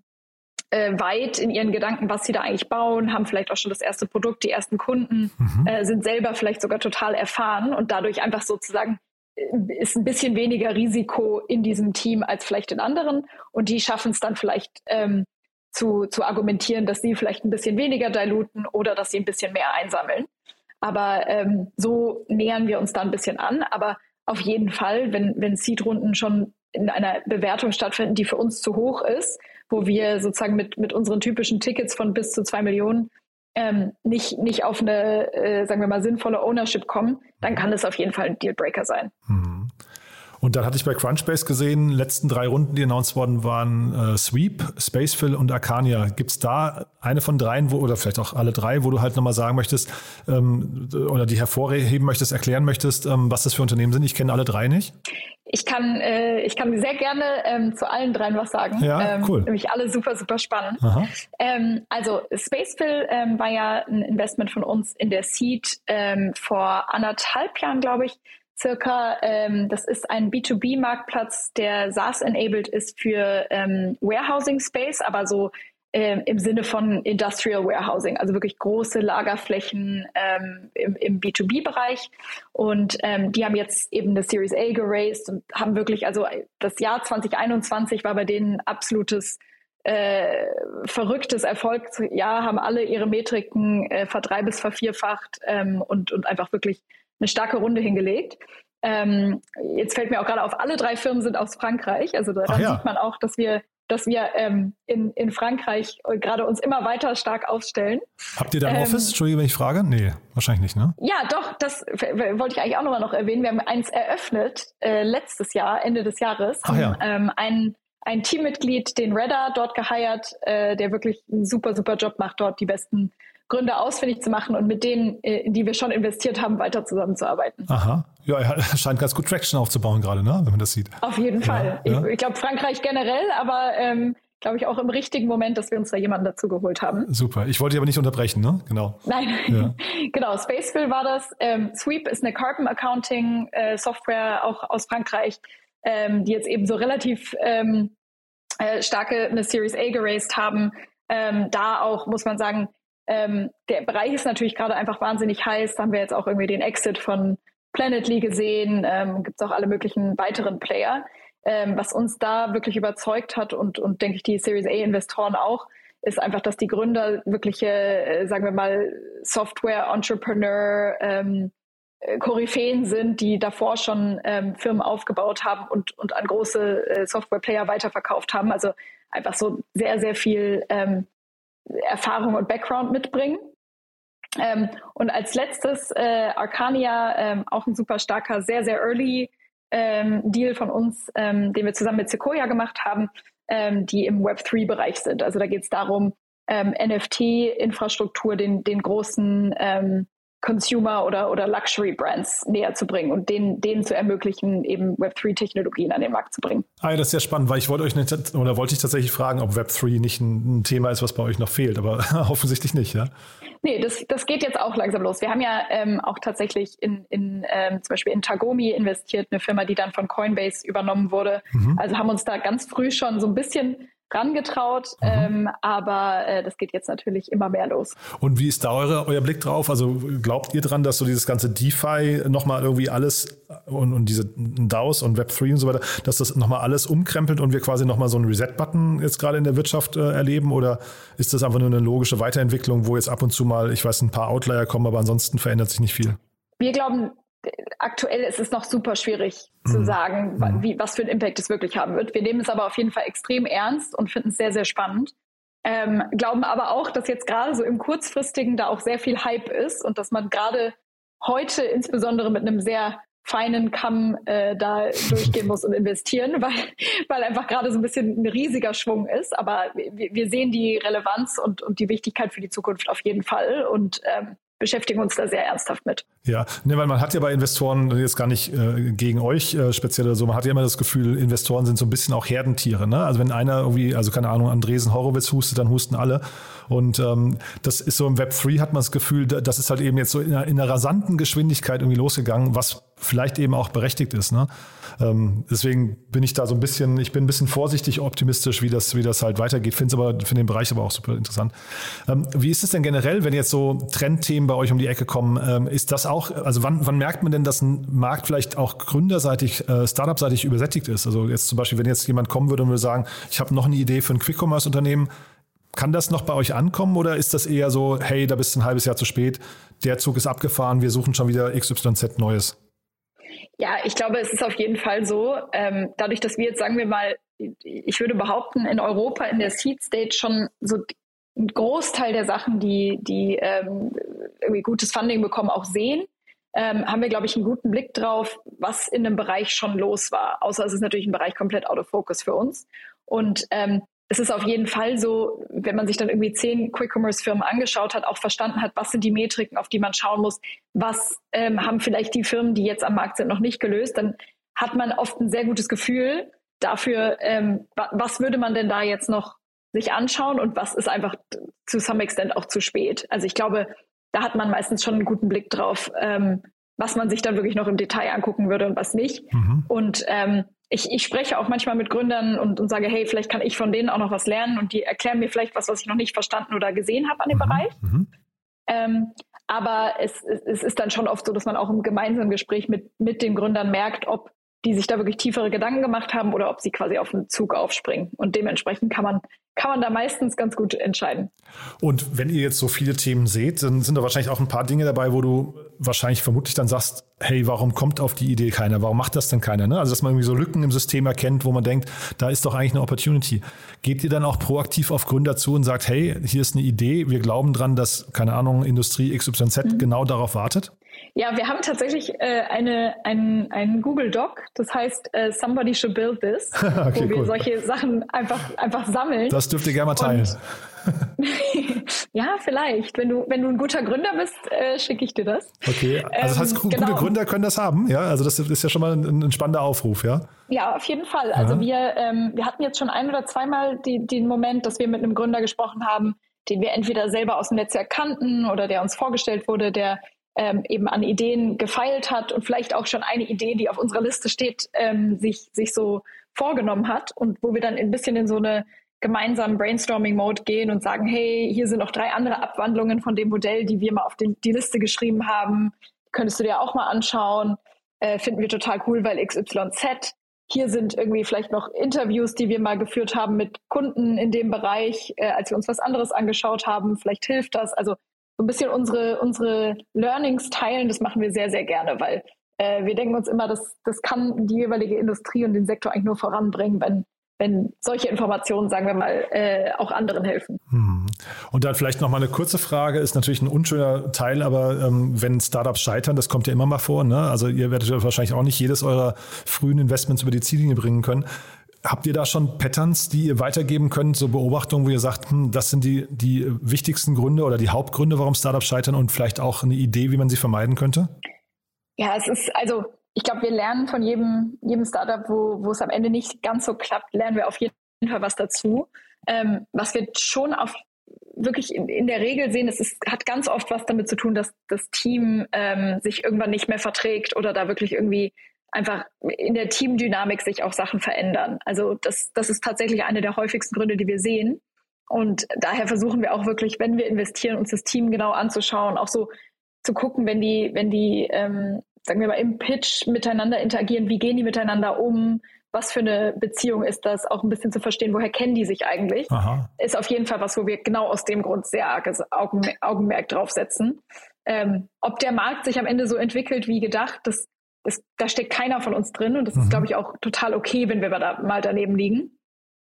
äh, weit in ihren Gedanken, was sie da eigentlich bauen, haben vielleicht auch schon das erste Produkt, die ersten Kunden, mhm. äh, sind selber vielleicht sogar total erfahren und dadurch einfach sozusagen äh, ist ein bisschen weniger Risiko in diesem Team als vielleicht in anderen und die schaffen es dann vielleicht ähm, zu, zu argumentieren, dass sie vielleicht ein bisschen weniger diluten oder dass sie ein bisschen mehr einsammeln. Aber ähm, so nähern wir uns da ein bisschen an. Aber auf jeden Fall, wenn, wenn Seed-Runden schon in einer Bewertung stattfinden, die für uns zu hoch ist, wo wir sozusagen mit, mit unseren typischen Tickets von bis zu zwei Millionen ähm, nicht, nicht auf eine, äh, sagen wir mal, sinnvolle Ownership kommen, dann kann es auf jeden Fall ein Dealbreaker sein. Mhm. Und dann hatte ich bei Crunchbase gesehen, letzten drei Runden, die announced worden waren, äh, Sweep, Spacefill und Arcania. Gibt es da eine von dreien, wo, oder vielleicht auch alle drei, wo du halt nochmal sagen möchtest ähm, oder die hervorheben möchtest, erklären möchtest, ähm, was das für Unternehmen sind? Ich kenne alle drei nicht. Ich kann, äh, ich kann sehr gerne ähm, zu allen dreien was sagen. Ja, ähm, cool. Nämlich alle super, super spannend. Ähm, also Spacefill ähm, war ja ein Investment von uns in der Seed vor anderthalb Jahren, glaube ich, circa. Ähm, das ist ein B2B-Marktplatz, der SaaS-enabled ist für ähm, Warehousing Space, aber so ähm, im Sinne von Industrial Warehousing, also wirklich große Lagerflächen ähm, im, im B2B-Bereich. Und ähm, die haben jetzt eben eine Series A geraced und haben wirklich, also das Jahr 2021 war bei denen absolutes äh, verrücktes Erfolgsjahr, haben alle ihre Metriken äh, verdrei- bis vervierfacht ähm, und, und einfach wirklich eine starke Runde hingelegt. Ähm, jetzt fällt mir auch gerade auf, alle drei Firmen sind aus Frankreich. Also da ja. sieht man auch, dass wir dass wir ähm, in, in Frankreich gerade uns immer weiter stark aufstellen. Habt ihr da ein ähm, Office? Entschuldige, wenn ich frage? Nee, wahrscheinlich nicht, ne? Ja, doch, das wollte ich eigentlich auch nochmal noch erwähnen. Wir haben eins eröffnet äh, letztes Jahr, Ende des Jahres. Ach ja. Ähm, ein, ein Teammitglied, den Redder, dort geheiert, äh, der wirklich einen super, super Job macht, dort die besten Gründe ausfindig zu machen und mit denen, äh, in die wir schon investiert haben, weiter zusammenzuarbeiten. Aha. Ja, er scheint ganz gut Traction aufzubauen gerade, ne? wenn man das sieht. Auf jeden Fall. Ja, ich, ich glaube, Frankreich generell, aber ähm, glaube ich auch im richtigen Moment, dass wir uns da jemanden dazu geholt haben. Super. Ich wollte dich aber nicht unterbrechen, ne? Genau. Nein. Ja. genau. Spaceville war das. Ähm, Sweep ist eine Carbon Accounting äh, Software auch aus Frankreich, ähm, die jetzt eben so relativ ähm, äh, starke eine Series A geraced haben. Ähm, da auch muss man sagen, ähm, der Bereich ist natürlich gerade einfach wahnsinnig heiß. Da haben wir jetzt auch irgendwie den Exit von Planetly gesehen. Ähm, Gibt es auch alle möglichen weiteren Player. Ähm, was uns da wirklich überzeugt hat und, und denke ich die Series A-Investoren auch, ist einfach, dass die Gründer wirkliche, äh, sagen wir mal, Software-Entrepreneur, ähm, äh, Koryphäen sind, die davor schon ähm, Firmen aufgebaut haben und, und an große äh, Software-Player weiterverkauft haben. Also einfach so sehr, sehr viel ähm, Erfahrung und Background mitbringen. Ähm, und als letztes äh, Arcania, ähm, auch ein super starker, sehr, sehr early ähm, Deal von uns, ähm, den wir zusammen mit Sequoia gemacht haben, ähm, die im Web3-Bereich sind. Also da geht es darum, ähm, NFT-Infrastruktur den, den großen Consumer- oder, oder Luxury-Brands näher zu bringen und denen, denen zu ermöglichen, eben Web3-Technologien an den Markt zu bringen. Ah, ja, das ist sehr spannend, weil ich wollte euch nicht, oder wollte ich tatsächlich fragen, ob Web3 nicht ein, ein Thema ist, was bei euch noch fehlt, aber offensichtlich nicht, ja? Nee, das, das geht jetzt auch langsam los. Wir haben ja ähm, auch tatsächlich in, in ähm, zum Beispiel in Tagomi investiert, eine Firma, die dann von Coinbase übernommen wurde. Mhm. Also haben uns da ganz früh schon so ein bisschen rangetraut, mhm. ähm, aber äh, das geht jetzt natürlich immer mehr los. Und wie ist da eure, euer Blick drauf? Also glaubt ihr dran, dass so dieses ganze DeFi nochmal irgendwie alles und, und diese DAOs und Web3 und so weiter, dass das nochmal alles umkrempelt und wir quasi nochmal so einen Reset-Button jetzt gerade in der Wirtschaft äh, erleben? Oder ist das einfach nur eine logische Weiterentwicklung, wo jetzt ab und zu mal, ich weiß, ein paar Outlier kommen, aber ansonsten verändert sich nicht viel? Wir glauben aktuell ist es noch super schwierig zu mhm. sagen, mhm. wie, was für einen Impact es wirklich haben wird. Wir nehmen es aber auf jeden Fall extrem ernst und finden es sehr, sehr spannend. Ähm, glauben aber auch, dass jetzt gerade so im kurzfristigen da auch sehr viel Hype ist und dass man gerade heute insbesondere mit einem sehr feinen Kamm äh, da durchgehen muss und investieren, weil, weil einfach gerade so ein bisschen ein riesiger Schwung ist. Aber wir, wir sehen die Relevanz und, und die Wichtigkeit für die Zukunft auf jeden Fall. Und ähm, beschäftigen uns da sehr ernsthaft mit. Ja, ne, weil man hat ja bei Investoren jetzt gar nicht äh, gegen euch äh, speziell oder so, man hat ja immer das Gefühl, Investoren sind so ein bisschen auch Herdentiere. Ne? Also wenn einer irgendwie, also keine Ahnung, Andresen Horowitz hustet, dann husten alle. Und ähm, das ist so im Web 3 hat man das Gefühl, das ist halt eben jetzt so in einer, in einer rasanten Geschwindigkeit irgendwie losgegangen, was vielleicht eben auch berechtigt ist. Ne? Ähm, deswegen bin ich da so ein bisschen, ich bin ein bisschen vorsichtig optimistisch, wie das, wie das halt weitergeht. Finde aber, finde den Bereich aber auch super interessant. Ähm, wie ist es denn generell, wenn jetzt so Trendthemen bei euch um die Ecke kommen? Ähm, ist das auch, also wann, wann merkt man denn, dass ein Markt vielleicht auch gründerseitig, äh, Startup-seitig übersättigt ist? Also jetzt zum Beispiel, wenn jetzt jemand kommen würde und würde sagen, ich habe noch eine Idee für ein Quick-Commerce-Unternehmen, kann das noch bei euch ankommen oder ist das eher so, hey, da bist du ein halbes Jahr zu spät, der Zug ist abgefahren, wir suchen schon wieder XYZ Neues? Ja, ich glaube, es ist auf jeden Fall so. Ähm, dadurch, dass wir jetzt, sagen wir mal, ich würde behaupten, in Europa in der Seed Stage schon so ein Großteil der Sachen, die, die ähm, irgendwie gutes Funding bekommen, auch sehen, ähm, haben wir, glaube ich, einen guten Blick drauf, was in einem Bereich schon los war. Außer es ist natürlich ein Bereich komplett out of focus für uns. Und ähm, es ist auf jeden Fall so, wenn man sich dann irgendwie zehn Quick-Commerce-Firmen angeschaut hat, auch verstanden hat, was sind die Metriken, auf die man schauen muss, was ähm, haben vielleicht die Firmen, die jetzt am Markt sind, noch nicht gelöst, dann hat man oft ein sehr gutes Gefühl dafür, ähm, was würde man denn da jetzt noch sich anschauen und was ist einfach zu some extent auch zu spät. Also ich glaube, da hat man meistens schon einen guten Blick drauf, ähm, was man sich dann wirklich noch im Detail angucken würde und was nicht. Mhm. Und ähm, ich, ich spreche auch manchmal mit Gründern und, und sage, hey, vielleicht kann ich von denen auch noch was lernen und die erklären mir vielleicht was, was ich noch nicht verstanden oder gesehen habe an dem mhm. Bereich. Mhm. Ähm, aber es, es ist dann schon oft so, dass man auch im gemeinsamen Gespräch mit, mit den Gründern merkt, ob die sich da wirklich tiefere Gedanken gemacht haben oder ob sie quasi auf den Zug aufspringen. Und dementsprechend kann man, kann man da meistens ganz gut entscheiden. Und wenn ihr jetzt so viele Themen seht, dann sind da wahrscheinlich auch ein paar Dinge dabei, wo du wahrscheinlich vermutlich dann sagst, hey, warum kommt auf die Idee keiner? Warum macht das denn keiner? Ne? Also, dass man irgendwie so Lücken im System erkennt, wo man denkt, da ist doch eigentlich eine Opportunity. Geht ihr dann auch proaktiv auf Gründer zu und sagt, hey, hier ist eine Idee, wir glauben dran, dass, keine Ahnung, Industrie XYZ mhm. genau darauf wartet? Ja, wir haben tatsächlich äh, eine, ein, einen Google Doc, das heißt äh, Somebody should build this, okay, wo wir cool. solche Sachen einfach, einfach sammeln. Das dürft ihr gerne mal teilen. ja, vielleicht. Wenn du, wenn du ein guter Gründer bist, äh, schicke ich dir das. Okay, also das heißt, ähm, gute genau. Gründer können das haben, ja? Also das ist ja schon mal ein, ein spannender Aufruf, ja? Ja, auf jeden Fall. Also ja. wir, ähm, wir hatten jetzt schon ein oder zweimal die, den Moment, dass wir mit einem Gründer gesprochen haben, den wir entweder selber aus dem Netzwerk kannten oder der uns vorgestellt wurde, der ähm, eben an Ideen gefeilt hat und vielleicht auch schon eine Idee, die auf unserer Liste steht, ähm, sich, sich so vorgenommen hat und wo wir dann ein bisschen in so eine gemeinsamen Brainstorming-Mode gehen und sagen, hey, hier sind noch drei andere Abwandlungen von dem Modell, die wir mal auf den, die Liste geschrieben haben. Könntest du dir auch mal anschauen. Äh, finden wir total cool, weil XYZ. Hier sind irgendwie vielleicht noch Interviews, die wir mal geführt haben mit Kunden in dem Bereich, äh, als wir uns was anderes angeschaut haben. Vielleicht hilft das. Also so ein bisschen unsere, unsere Learnings teilen, das machen wir sehr, sehr gerne, weil äh, wir denken uns immer, dass das kann die jeweilige Industrie und den Sektor eigentlich nur voranbringen, wenn wenn solche Informationen, sagen wir mal, äh, auch anderen helfen. Hm. Und dann vielleicht noch mal eine kurze Frage, ist natürlich ein unschöner Teil, aber ähm, wenn Startups scheitern, das kommt ja immer mal vor, ne? also ihr werdet ja wahrscheinlich auch nicht jedes eurer frühen Investments über die Ziellinie bringen können. Habt ihr da schon Patterns, die ihr weitergeben könnt, so Beobachtungen, wo ihr sagt, hm, das sind die, die wichtigsten Gründe oder die Hauptgründe, warum Startups scheitern und vielleicht auch eine Idee, wie man sie vermeiden könnte? Ja, es ist, also ich glaube, wir lernen von jedem, jedem Startup, wo, wo es am Ende nicht ganz so klappt, lernen wir auf jeden Fall was dazu. Ähm, was wir schon auf wirklich in, in der Regel sehen, es ist, hat ganz oft was damit zu tun, dass das Team ähm, sich irgendwann nicht mehr verträgt oder da wirklich irgendwie einfach in der Teamdynamik sich auch Sachen verändern. Also das, das ist tatsächlich eine der häufigsten Gründe, die wir sehen. Und daher versuchen wir auch wirklich, wenn wir investieren, uns das Team genau anzuschauen, auch so zu gucken, wenn die, wenn die, ähm, sagen wir mal, im Pitch miteinander interagieren, wie gehen die miteinander um, was für eine Beziehung ist das, auch ein bisschen zu verstehen, woher kennen die sich eigentlich, Aha. ist auf jeden Fall was, wo wir genau aus dem Grund sehr arges Augenmerk draufsetzen. Ähm, ob der Markt sich am Ende so entwickelt wie gedacht, das das, da steckt keiner von uns drin und das mhm. ist, glaube ich, auch total okay, wenn wir da mal daneben liegen.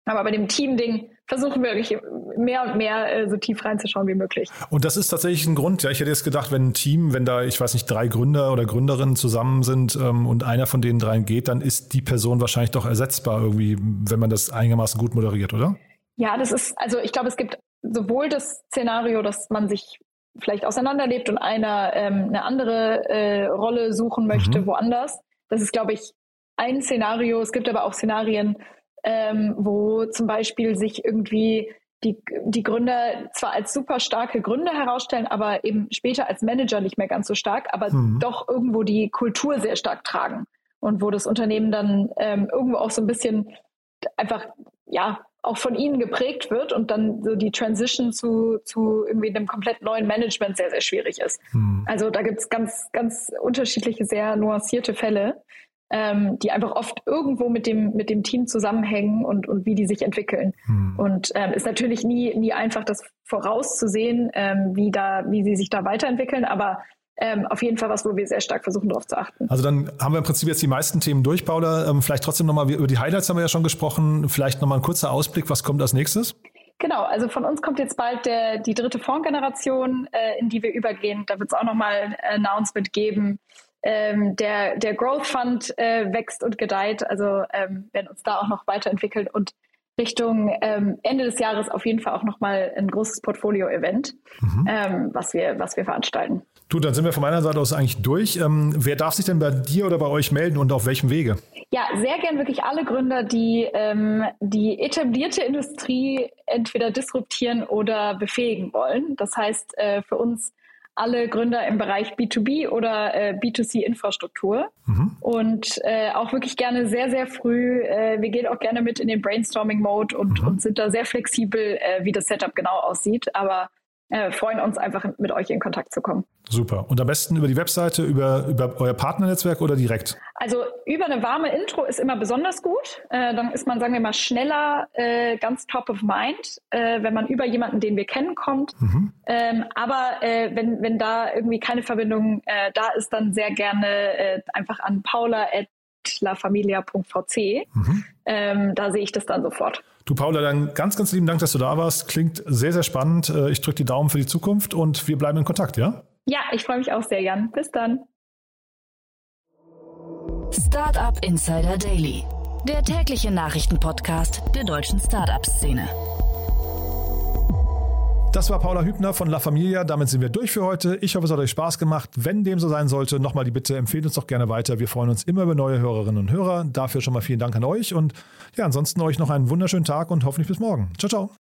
Aber bei dem Team-Ding versuchen wir wirklich mehr und mehr äh, so tief reinzuschauen wie möglich. Und das ist tatsächlich ein Grund. Ja, ich hätte jetzt gedacht, wenn ein Team, wenn da, ich weiß nicht, drei Gründer oder Gründerinnen zusammen sind ähm, und einer von den dreien geht, dann ist die Person wahrscheinlich doch ersetzbar irgendwie, wenn man das einigermaßen gut moderiert, oder? Ja, das ist, also ich glaube, es gibt sowohl das Szenario, dass man sich vielleicht auseinanderlebt und einer ähm, eine andere äh, Rolle suchen möchte mhm. woanders. Das ist, glaube ich, ein Szenario. Es gibt aber auch Szenarien, ähm, wo zum Beispiel sich irgendwie die, die Gründer zwar als super starke Gründer herausstellen, aber eben später als Manager nicht mehr ganz so stark, aber mhm. doch irgendwo die Kultur sehr stark tragen und wo das Unternehmen dann ähm, irgendwo auch so ein bisschen einfach ja auch von ihnen geprägt wird und dann so die Transition zu, zu irgendwie einem komplett neuen Management sehr, sehr schwierig ist. Hm. Also da gibt es ganz, ganz unterschiedliche, sehr nuancierte Fälle, ähm, die einfach oft irgendwo mit dem, mit dem Team zusammenhängen und, und wie die sich entwickeln. Hm. Und ähm, ist natürlich nie, nie einfach, das vorauszusehen, ähm, wie da, wie sie sich da weiterentwickeln, aber ähm, auf jeden Fall was, wo wir sehr stark versuchen, darauf zu achten. Also dann haben wir im Prinzip jetzt die meisten Themen durch, Paula. Ähm, vielleicht trotzdem nochmal, über die Highlights haben wir ja schon gesprochen. Vielleicht nochmal ein kurzer Ausblick, was kommt als nächstes? Genau, also von uns kommt jetzt bald der, die dritte Fondsgeneration, äh, in die wir übergehen. Da wird es auch nochmal ein Announcement geben. Ähm, der, der Growth Fund äh, wächst und gedeiht, also ähm, werden uns da auch noch weiterentwickeln und Richtung ähm, Ende des Jahres auf jeden Fall auch nochmal ein großes Portfolio-Event, mhm. ähm, was, wir, was wir veranstalten. Du, dann sind wir von meiner Seite aus eigentlich durch. Ähm, wer darf sich denn bei dir oder bei euch melden und auf welchem Wege? Ja, sehr gern wirklich alle Gründer, die ähm, die etablierte Industrie entweder disruptieren oder befähigen wollen. Das heißt, äh, für uns alle Gründer im Bereich B2B oder äh, B2C-Infrastruktur. Mhm. Und äh, auch wirklich gerne sehr, sehr früh. Äh, wir gehen auch gerne mit in den Brainstorming-Mode und, mhm. und sind da sehr flexibel, äh, wie das Setup genau aussieht. Aber äh, freuen uns einfach mit euch in Kontakt zu kommen. Super. Und am besten über die Webseite, über, über euer Partnernetzwerk oder direkt? Also über eine warme Intro ist immer besonders gut. Äh, dann ist man, sagen wir mal, schneller äh, ganz top of mind, äh, wenn man über jemanden, den wir kennen, kommt. Mhm. Ähm, aber äh, wenn, wenn da irgendwie keine Verbindung da ist, dann sehr gerne einfach an paula.lafamilia.vc. Mhm. Ähm, da sehe ich das dann sofort. Du, Paula, dann ganz, ganz lieben Dank, dass du da warst. Klingt sehr, sehr spannend. Ich drücke die Daumen für die Zukunft und wir bleiben in Kontakt, ja? Ja, ich freue mich auch sehr, Jan. Bis dann. Startup Insider Daily, der tägliche Nachrichtenpodcast der deutschen Startup-Szene. Das war Paula Hübner von La Familia. Damit sind wir durch für heute. Ich hoffe, es hat euch Spaß gemacht. Wenn dem so sein sollte, nochmal die Bitte, empfehlt uns doch gerne weiter. Wir freuen uns immer über neue Hörerinnen und Hörer. Dafür schon mal vielen Dank an euch. Und ja, ansonsten euch noch einen wunderschönen Tag und hoffentlich bis morgen. Ciao, ciao.